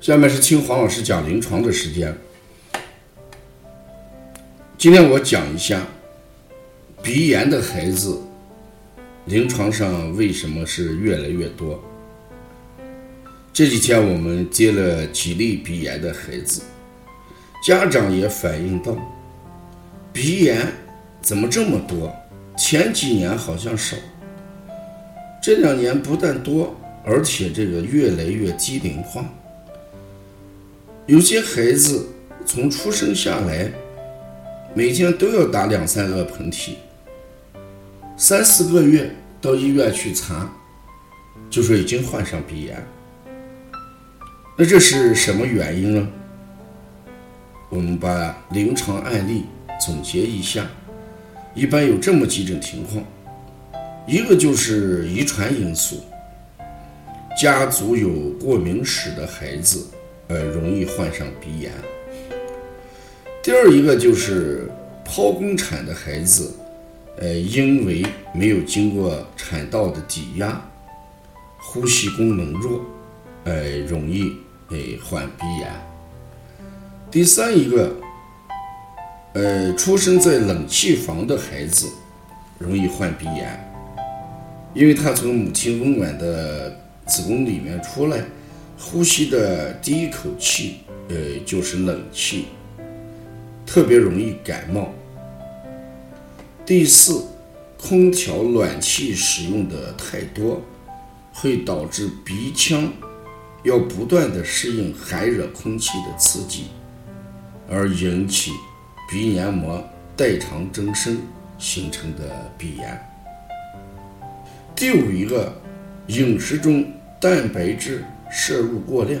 下面是听黄老师讲临床的时间。今天我讲一下鼻炎的孩子，临床上为什么是越来越多？这几天我们接了几例鼻炎的孩子，家长也反映到，鼻炎怎么这么多？前几年好像少，这两年不但多，而且这个越来越机灵化。有些孩子从出生下来，每天都要打两三个喷嚏，三四个月到医院去查，就说已经患上鼻炎。那这是什么原因呢？我们把临床案例总结一下，一般有这么几种情况：一个就是遗传因素，家族有过敏史的孩子。呃，容易患上鼻炎。第二一个就是剖宫产的孩子，呃，因为没有经过产道的挤压，呼吸功能弱，呃，容易呃患鼻炎。第三一个，呃，出生在冷气房的孩子，容易患鼻炎，因为他从母亲温暖的子宫里面出来。呼吸的第一口气，呃，就是冷气，特别容易感冒。第四，空调、暖气使用的太多，会导致鼻腔要不断的适应寒热空气的刺激，而引起鼻黏膜代偿增生形成的鼻炎。第五一个，饮食中蛋白质。摄入过量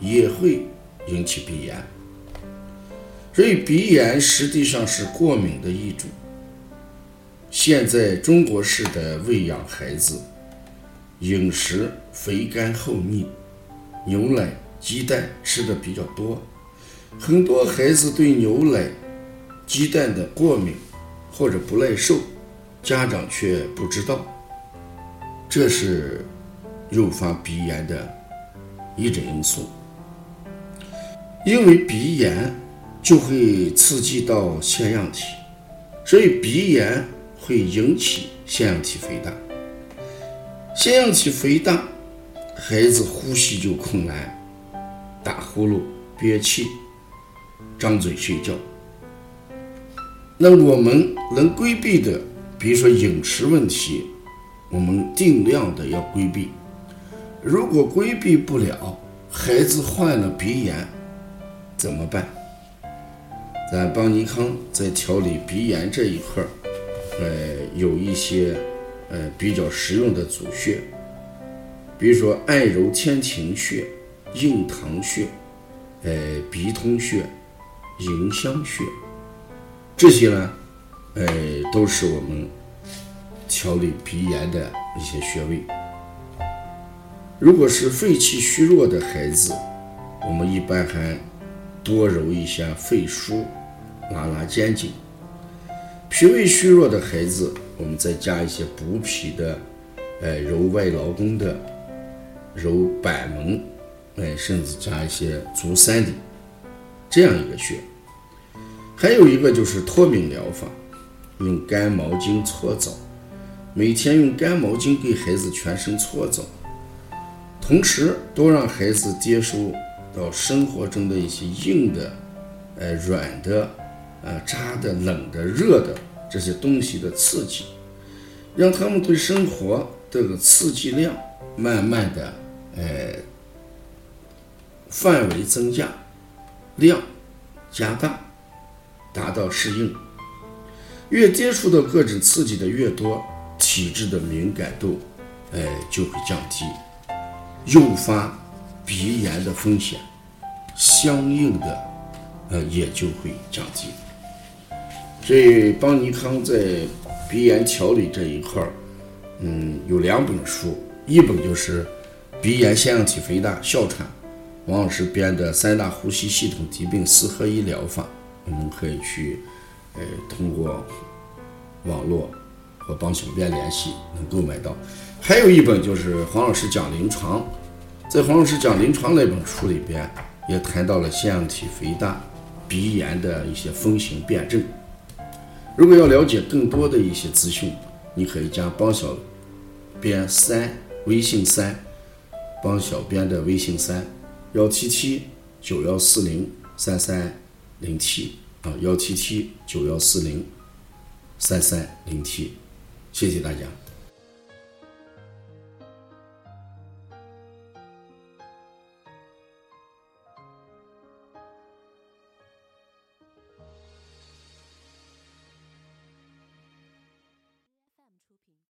也会引起鼻炎，所以鼻炎实际上是过敏的一种。现在中国式的喂养孩子，饮食肥甘厚腻，牛奶、鸡蛋吃的比较多，很多孩子对牛奶、鸡蛋的过敏或者不耐受，家长却不知道，这是诱发鼻炎的。一种因素，因为鼻炎就会刺激到腺样体，所以鼻炎会引起腺样体肥大。腺样体肥大，孩子呼吸就困难，打呼噜、憋气、张嘴睡觉。那我们能规避的，比如说饮食问题，我们尽量的要规避。如果规避不了，孩子患了鼻炎怎么办？咱邦尼康在调理鼻炎这一块儿，呃，有一些呃比较实用的组穴，比如说按揉天庭穴、印堂穴、呃鼻通穴、迎香穴，这些呢，呃，都是我们调理鼻炎的一些穴位。如果是肺气虚弱的孩子，我们一般还多揉一下肺腧，拉拉肩颈；脾胃虚弱的孩子，我们再加一些补脾的，哎，揉外劳宫的，揉板门，哎，甚至加一些足三里这样一个穴。还有一个就是脱敏疗法，用干毛巾搓澡，每天用干毛巾给孩子全身搓澡。同时，多让孩子接受到生活中的一些硬的、呃软的、呃扎的、冷的、热的这些东西的刺激，让他们对生活这个刺激量慢慢的，呃范围增加，量加大，达到适应。越接触到各种刺激的越多，体质的敏感度，哎就会降低。诱发鼻炎的风险，相应的，呃，也就会降低。所以，邦尼康在鼻炎调理这一块儿，嗯，有两本书，一本就是《鼻炎腺样体肥大哮喘》，王老师编的《三大呼吸系统疾病四合一疗法》，我们可以去，呃，通过网络和帮小编联系，能购买到。还有一本就是黄老师讲临床，在黄老师讲临床那本书里边，也谈到了腺样体肥大、鼻炎的一些风行辨证。如果要了解更多的一些资讯，你可以加帮小编三微信三，帮小编的微信三幺七七九幺四零三三零七啊幺七七九幺四零三三零七，谢谢大家。